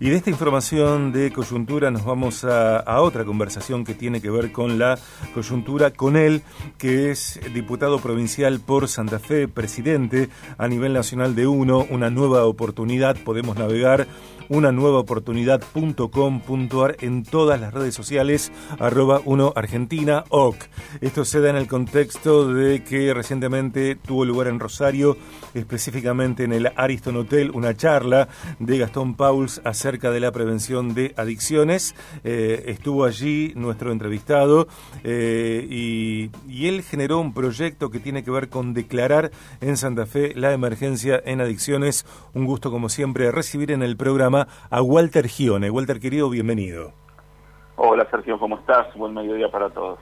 Y de esta información de coyuntura nos vamos a, otra conversación que tiene que ver con la coyuntura, con él, que es diputado provincial por Santa Fe, presidente a nivel nacional de UNO, una nueva oportunidad, podemos navegar una nueva oportunidad.com.ar en todas las redes sociales, arroba uno Argentina, OC. Esto se da en el contexto de que recientemente tuvo lugar en Rosario, específicamente en el Ariston Hotel, una charla de Gastón Pauls acerca de la prevención de adicciones. Eh, estuvo allí nuestro entrevistado eh, y, y él generó un proyecto que tiene que ver con declarar en Santa Fe la emergencia en adicciones. Un gusto, como siempre, recibir en el programa a Walter Gione. Walter, querido, bienvenido. Hola Sergio, ¿cómo estás? Buen mediodía para todos.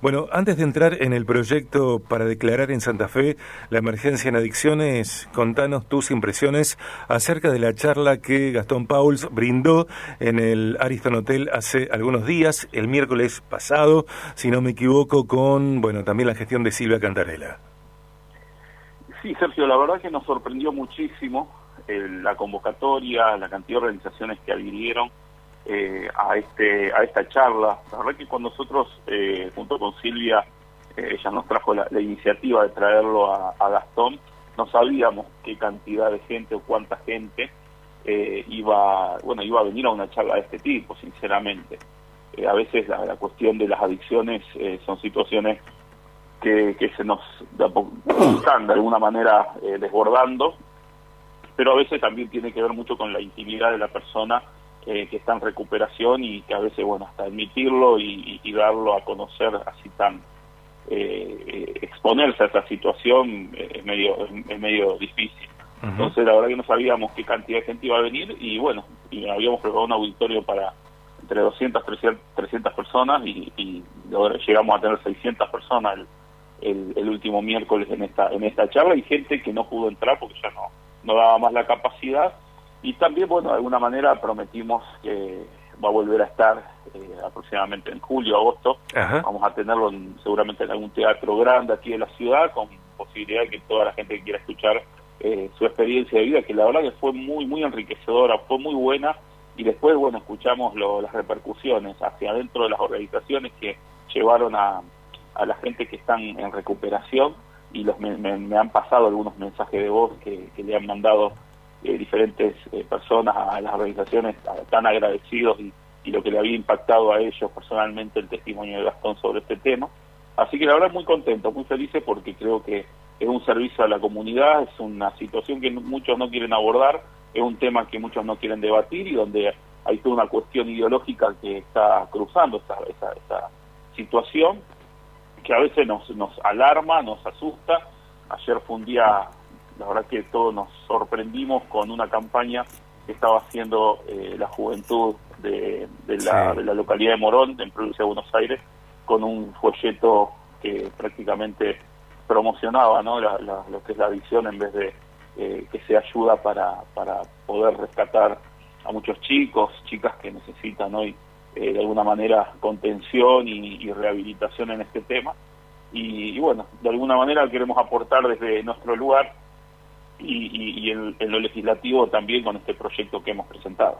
Bueno, antes de entrar en el proyecto para declarar en Santa Fe la emergencia en adicciones, contanos tus impresiones acerca de la charla que Gastón Pauls brindó en el Ariston Hotel hace algunos días, el miércoles pasado, si no me equivoco, con, bueno, también la gestión de Silvia Cantarela. Sí, Sergio, la verdad que nos sorprendió muchísimo la convocatoria, la cantidad de organizaciones que adhirieron eh, a este a esta charla. La verdad que cuando nosotros, eh, junto con Silvia, eh, ella nos trajo la, iniciativa de traerlo a, Gastón, no sabíamos qué cantidad de gente o cuánta gente iba bueno iba a venir a una charla de este tipo, sinceramente. a veces la, cuestión de las adicciones son situaciones que se nos están de alguna manera desbordando pero a veces también tiene que ver mucho con la intimidad de la persona eh, que está en recuperación y que a veces, bueno, hasta admitirlo y, darlo a conocer así tan, eh, eh, exponerse a esa situación es medio es medio difícil. Entonces, la verdad que no sabíamos qué cantidad de gente iba a venir y bueno, y habíamos preparado un auditorio para entre 200, 300, 300 personas y, y llegamos a tener 600 personas el, el, último miércoles en esta en esta charla y gente que no pudo entrar porque ya no no daba más la capacidad y también, bueno, de alguna manera prometimos que va a volver a estar eh, aproximadamente en julio, agosto. Vamos a tenerlo seguramente en algún teatro grande aquí en la ciudad, con posibilidad de que toda la gente que quiera escuchar eh, su experiencia de vida, que la verdad que fue muy, muy enriquecedora, fue muy buena. Y después, bueno, escuchamos las repercusiones hacia adentro de las organizaciones que llevaron a, a la gente que están en recuperación y los, me, han pasado algunos mensajes de voz que, le han mandado eh, diferentes eh, personas a las organizaciones tan agradecidos y, lo que le había impactado a ellos personalmente el testimonio de Gastón sobre este tema. Así que la verdad muy contento, muy feliz porque creo que es un servicio a la comunidad, es una situación que muchos no quieren abordar, es un tema que muchos no quieren debatir y donde hay toda una cuestión ideológica que está cruzando esa, esa, esa situación que a veces nos, nos alarma, nos asusta. Ayer fue un día, la verdad que todos nos sorprendimos con una campaña que estaba haciendo eh, la juventud de, la, de, la, localidad de Morón, en provincia de Buenos Aires, con un folleto que prácticamente promocionaba ¿no? lo que es la adicción en vez de eh, que se ayuda para, para poder rescatar a muchos chicos, chicas que necesitan hoy eh, de alguna manera contención y, rehabilitación en este tema. Y, bueno, de alguna manera queremos aportar desde nuestro lugar y, en, lo legislativo también con este proyecto que hemos presentado.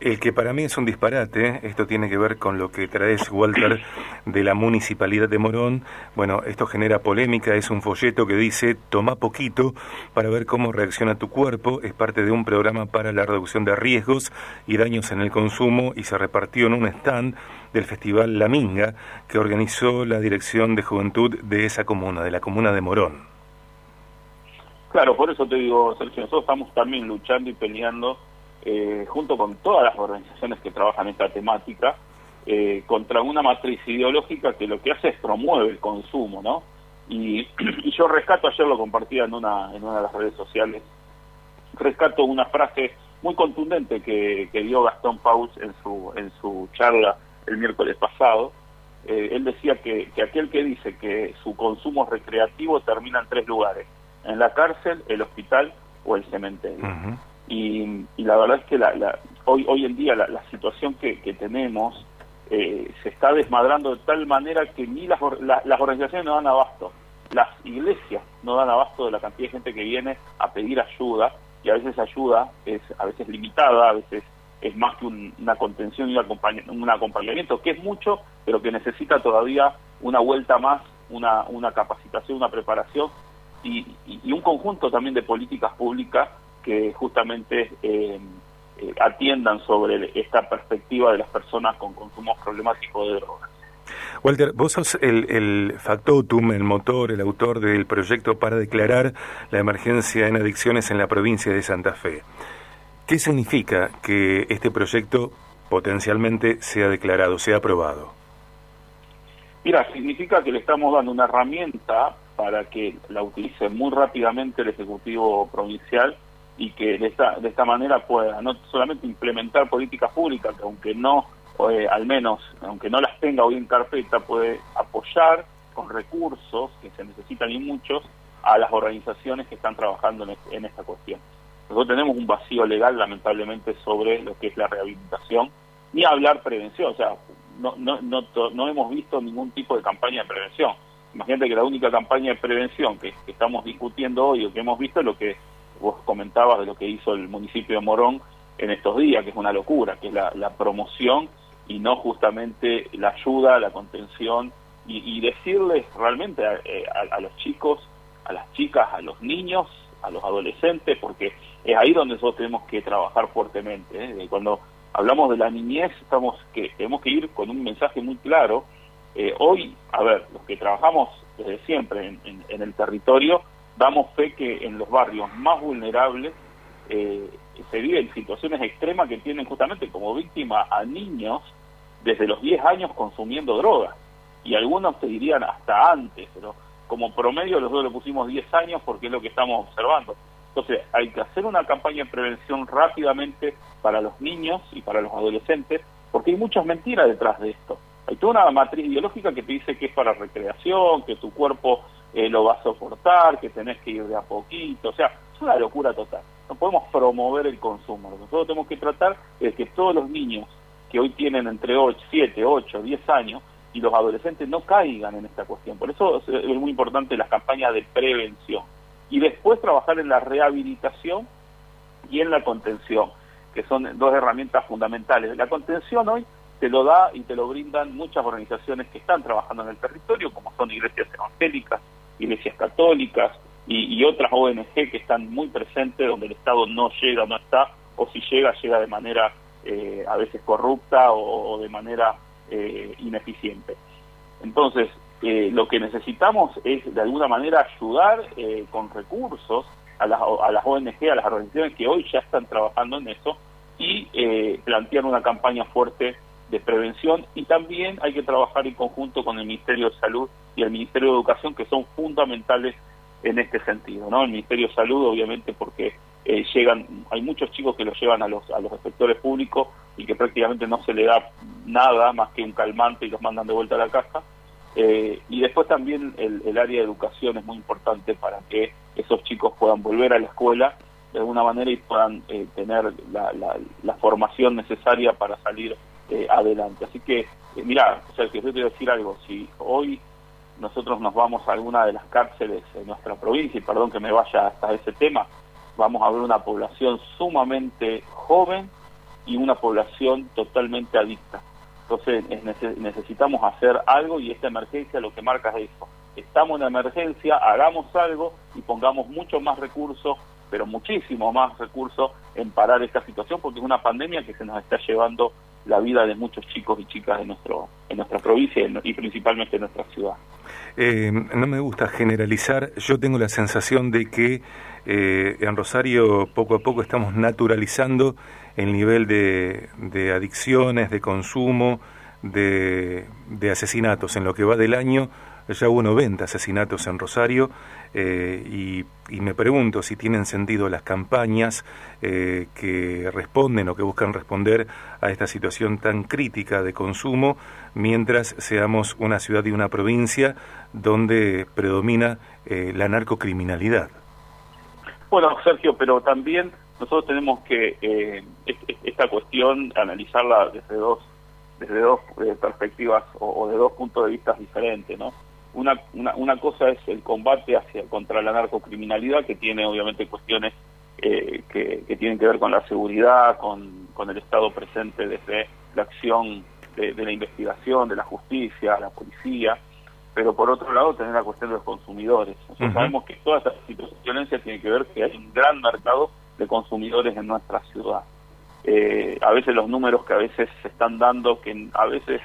El que para mí es un disparate, esto tiene que ver con lo que traes, Walter, de la municipalidad de Morón. Bueno, esto genera polémica, es un folleto que dice, toma poquito para ver cómo reacciona tu cuerpo, es parte de un programa para la reducción de riesgos y daños en el consumo y se repartió en un stand del Festival La Minga que organizó la Dirección de Juventud de esa comuna, de la comuna de Morón. Claro, por eso te digo, Sergio, nosotros estamos también luchando y peleando eh, junto con todas las organizaciones que trabajan esta temática, eh, contra una matriz ideológica que lo que hace es promueve el consumo, ¿no? Y, yo rescato, ayer lo compartía en una, en una de las redes sociales, rescato una frase muy contundente que, dio Gastón Paus en su, en su charla el miércoles pasado. Eh, él decía que, que aquel que dice que su consumo recreativo termina en tres lugares, en la cárcel, el hospital o el cementerio. Y, la verdad es que la, hoy, hoy en día la, situación que, tenemos eh, se está desmadrando de tal manera que ni las, las organizaciones no dan abasto, las iglesias no dan abasto de la cantidad de gente que viene a pedir ayuda y a veces ayuda es a veces limitada, a veces es más que una contención y un acompañamiento, que es mucho, pero que necesita todavía una vuelta más, una, una capacitación, una preparación y, un conjunto también de políticas públicas que justamente eh, eh, atiendan sobre esta perspectiva de las personas con consumo problemático de drogas. Walter, vos sos el, el, factotum, el motor, el autor del proyecto para declarar la emergencia en adicciones en la provincia de Santa Fe. ¿Qué significa que este proyecto potencialmente sea declarado, sea aprobado? Mira, significa que le estamos dando una herramienta para que la utilice muy rápidamente el Ejecutivo Provincial y que de esta, de esta manera pueda no solamente implementar políticas públicas, que aunque no, eh, al menos, aunque no las tenga hoy en carpeta, puede apoyar con recursos, que se necesitan y muchos, a las organizaciones que están trabajando en, esta cuestión. Nosotros tenemos un vacío legal, lamentablemente, sobre lo que es la rehabilitación, ni hablar prevención, o sea, no, no, no, no hemos visto ningún tipo de campaña de prevención Imagínate que la única campaña de prevención que, estamos discutiendo hoy o que hemos visto es lo que vos comentabas de lo que hizo el municipio de Morón en estos días, que es una locura, que es la, promoción y no justamente la ayuda, la contención y, decirles realmente eh, a, los chicos, a las chicas, a los niños, a los adolescentes, porque es ahí donde nosotros tenemos que trabajar fuertemente. ¿eh? Cuando hablamos de la niñez, estamos que tenemos que ir con un mensaje muy claro eh, hoy, a ver, los que trabajamos desde siempre en, el territorio, damos fe que en los barrios más vulnerables eh, se viven situaciones extremas que tienen justamente como víctima a niños desde los 10 años consumiendo drogas. Y algunos te dirían hasta antes, pero como promedio nosotros le pusimos 10 años porque es lo que estamos observando. Entonces hay que hacer una campaña de prevención rápidamente para los niños y para los adolescentes, porque hay muchas mentiras detrás de esto. Toda una matriz ideológica que te dice que es para recreación, que tu cuerpo eh, lo va a soportar, que tenés que ir de a poquito, o sea, es una locura total. No podemos promover el consumo. Nosotros tenemos que tratar es que todos los niños que hoy tienen entre 8, 7, 8, 10 años y los adolescentes no caigan en esta cuestión. Por eso es muy importante las campañas de prevención. Y después trabajar en la rehabilitación y en la contención, que son dos herramientas fundamentales. La contención hoy te lo da y te lo brindan muchas organizaciones que están trabajando en el territorio, como son iglesias evangélicas, iglesias católicas y, otras ONG que están muy presentes donde el Estado no llega, no está, o si llega, llega de manera eh, a veces corrupta o, de manera eh, ineficiente. Entonces, eh, lo que necesitamos es de alguna manera ayudar con recursos a las, a las ONG, a las organizaciones que hoy ya están trabajando en eso y plantear una campaña fuerte de prevención y también hay que trabajar en conjunto con el Ministerio de Salud y el Ministerio de Educación que son fundamentales en este sentido, ¿no? El Ministerio de Salud obviamente porque eh, llegan, hay muchos chicos que los llevan a los a los inspectores públicos y que prácticamente no se le da nada más que un calmante y los mandan de vuelta a la casa. Eh, y después también el, área de educación es muy importante para que esos chicos puedan volver a la escuela de alguna manera y puedan eh, tener la, la formación necesaria para salir eh, adelante. Así que, eh, mira, o sea, que yo te voy a decir algo, si hoy nosotros nos vamos a alguna de las cárceles en nuestra provincia, y perdón que me vaya hasta ese tema, vamos a ver una población sumamente joven y una población totalmente adicta. Entonces necesitamos hacer algo y esta emergencia lo que marca es eso. Estamos en emergencia, hagamos algo y pongamos mucho más recursos, pero muchísimo más recursos en parar esta situación porque es una pandemia que se nos está llevando la vida de muchos chicos y chicas de nuestro, en nuestra provincia y principalmente en nuestra ciudad. Eh, no me gusta generalizar, yo tengo la sensación de que eh, en Rosario poco a poco estamos naturalizando el nivel de, de adicciones, de consumo, de, de asesinatos en lo que va del año ya hubo 90 asesinatos en Rosario eh, y, me pregunto si tienen sentido las campañas eh, que responden o que buscan responder a esta situación tan crítica de consumo mientras seamos una ciudad y una provincia donde predomina eh, la narcocriminalidad. Bueno, Sergio, pero también nosotros tenemos que esta cuestión analizarla desde dos desde dos perspectivas o, o, de dos puntos de vista diferentes, ¿no? Una, una, una cosa es el combate hacia contra la narcocriminalidad, que tiene obviamente cuestiones que, que, tienen que ver con la seguridad, con, con el Estado presente desde la acción de, la investigación, de la justicia, la policía, pero por otro lado tener la cuestión de los consumidores. Nosotros sabemos que toda esta situación de violencia tiene que ver que hay un gran mercado de consumidores en nuestra ciudad. Eh, a veces los números que a veces se están dando, que a veces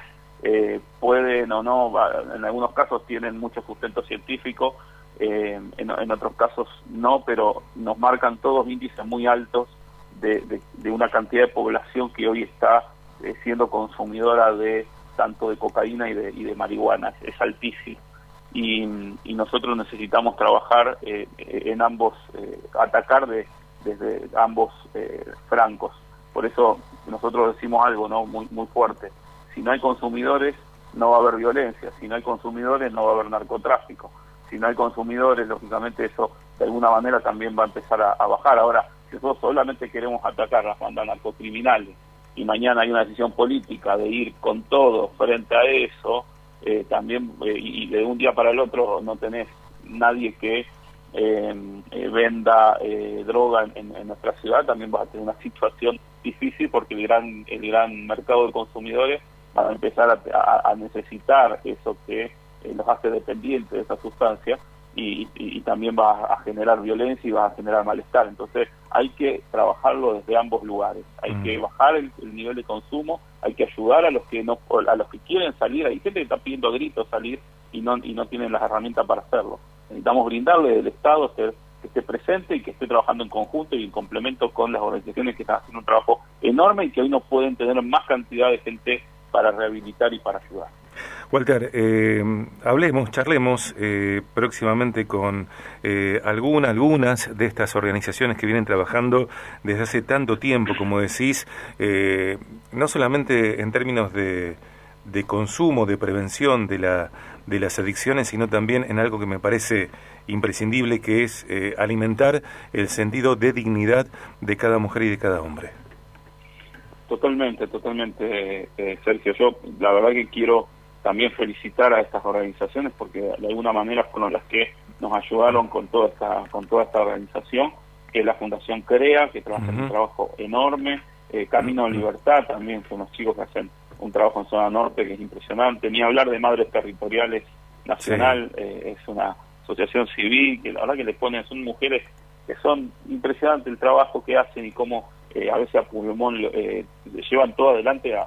eh, pueden o no, en algunos casos tienen mucho sustento científico, eh, en, otros casos no, pero nos marcan todos índices muy altos de, una cantidad de población que hoy está siendo consumidora de tanto de cocaína y de, y de marihuana, es altísimo. Y, nosotros necesitamos trabajar en ambos, atacar de, desde ambos francos. Por eso nosotros decimos algo no muy muy fuerte. Si no hay consumidores, no va a haber violencia. Si no hay consumidores, no va a haber narcotráfico. Si no hay consumidores, lógicamente eso de alguna manera también va a empezar a, bajar. Ahora, si nosotros solamente queremos atacar las bandas narcocriminales y mañana hay una decisión política de ir con todo frente a eso, eh, también, eh, y de un día para el otro no tenés nadie que eh, venda droga en, en, nuestra ciudad, también vas a tener una situación difícil porque el gran, el gran mercado de consumidores va a empezar a, necesitar eso que eh, los hace dependientes de esa sustancia y, también va a generar violencia y va a generar malestar. Entonces hay que trabajarlo desde ambos lugares. Hay que bajar el, nivel de consumo, hay que ayudar a los que no a los que quieren salir. Hay gente que está pidiendo gritos salir y no y no tienen las herramientas para hacerlo. Necesitamos brindarle del Estado ser esté presente y que esté trabajando en conjunto y en complemento con las organizaciones que están haciendo un trabajo enorme y que hoy no pueden tener más cantidad de gente para rehabilitar y para ayudar. Walter, eh, hablemos, charlemos eh, próximamente con eh, alguna, algunas de estas organizaciones que vienen trabajando desde hace tanto tiempo, como decís, eh, no solamente en términos de, de consumo, de prevención de, la, de las adicciones, sino también en algo que me parece imprescindible, que es eh, alimentar el sentido de dignidad de cada mujer y de cada hombre. Totalmente, totalmente, eh, Sergio. Yo la verdad que quiero también felicitar a estas organizaciones porque de alguna manera fueron las que nos ayudaron con toda esta, con toda esta organización, que es la Fundación CREA, que trabaja un trabajo enorme, eh, Camino a Libertad también, son los chicos que hacen un trabajo en zona norte que es impresionante, ni hablar de Madres Territoriales Nacional, es una asociación civil, que la verdad que le ponen, son mujeres que son impresionantes el trabajo que hacen y cómo eh, a veces a pulmón eh, llevan todo adelante a,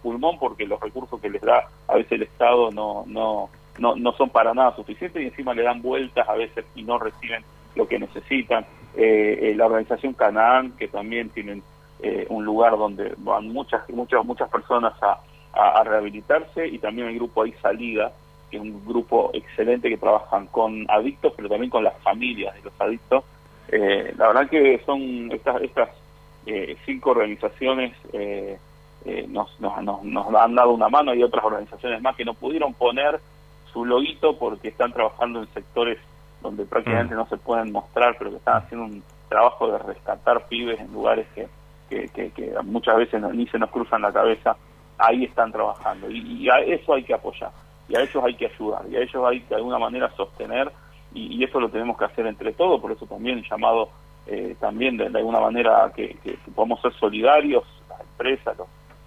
pulmón porque los recursos que les da a veces el Estado no, no, no, no son para nada suficientes y encima le dan vueltas a veces y no reciben lo que necesitan. Eh, la organización Canaán, que también tienen un lugar donde van muchas, muchas, muchas personas a, a, rehabilitarse y también el grupo Ahí Salida, que es un grupo excelente que trabajan con adictos, pero también con las familias de los adictos. Eh, la verdad que son estas, estas eh, cinco organizaciones eh, nos, nos, nos, han dado una mano, hay otras organizaciones más que no pudieron poner su loguito porque están trabajando en sectores donde prácticamente mm. no se pueden mostrar, pero que están haciendo un trabajo de rescatar pibes en lugares que, que, muchas veces ni se nos cruzan la cabeza, ahí están trabajando y a eso hay que apoyar y a ellos hay que ayudar, y a ellos hay que de alguna manera sostener, y, eso lo tenemos que hacer entre todos, por eso también llamado eh, también de, alguna manera que, que, podamos ser solidarios, las empresas,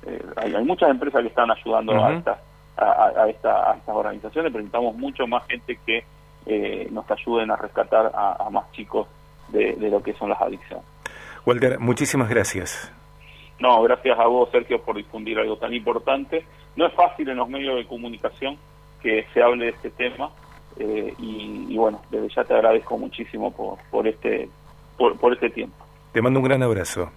eh, hay, muchas empresas que están ayudando a, estas, a, estas organizaciones, pero necesitamos mucho más gente que eh, nos ayuden a rescatar a, más chicos de, de lo que son las adicciones. Walter, muchísimas gracias. No, gracias a vos, Sergio, por difundir algo tan importante. No es fácil en los medios de comunicación que se hable de este tema eh, y, bueno, desde ya te agradezco muchísimo por, por, este, por, por este tiempo. Te mando un gran abrazo.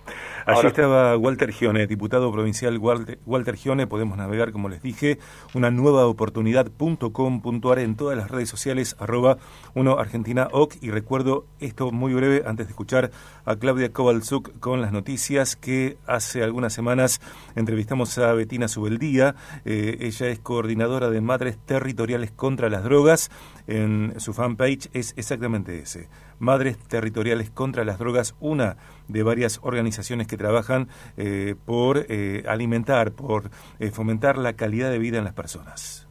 Allí estaba Walter Gione, diputado provincial Walter, Gione. Podemos navegar, como les dije, una nueva oportunidad.com.ar en todas las redes sociales, arroba 1 Argentina OC. Y recuerdo esto muy breve antes de escuchar a Claudia Kovalzuk con las noticias que hace algunas semanas entrevistamos a Betina Subeldía. Eh, ella es coordinadora de Madres Territoriales contra las Drogas. En su fanpage es exactamente ese Madres Territoriales contra las Drogas, una de varias organizaciones que trabajan eh, por eh, alimentar, por eh, fomentar la calidad de vida en las personas.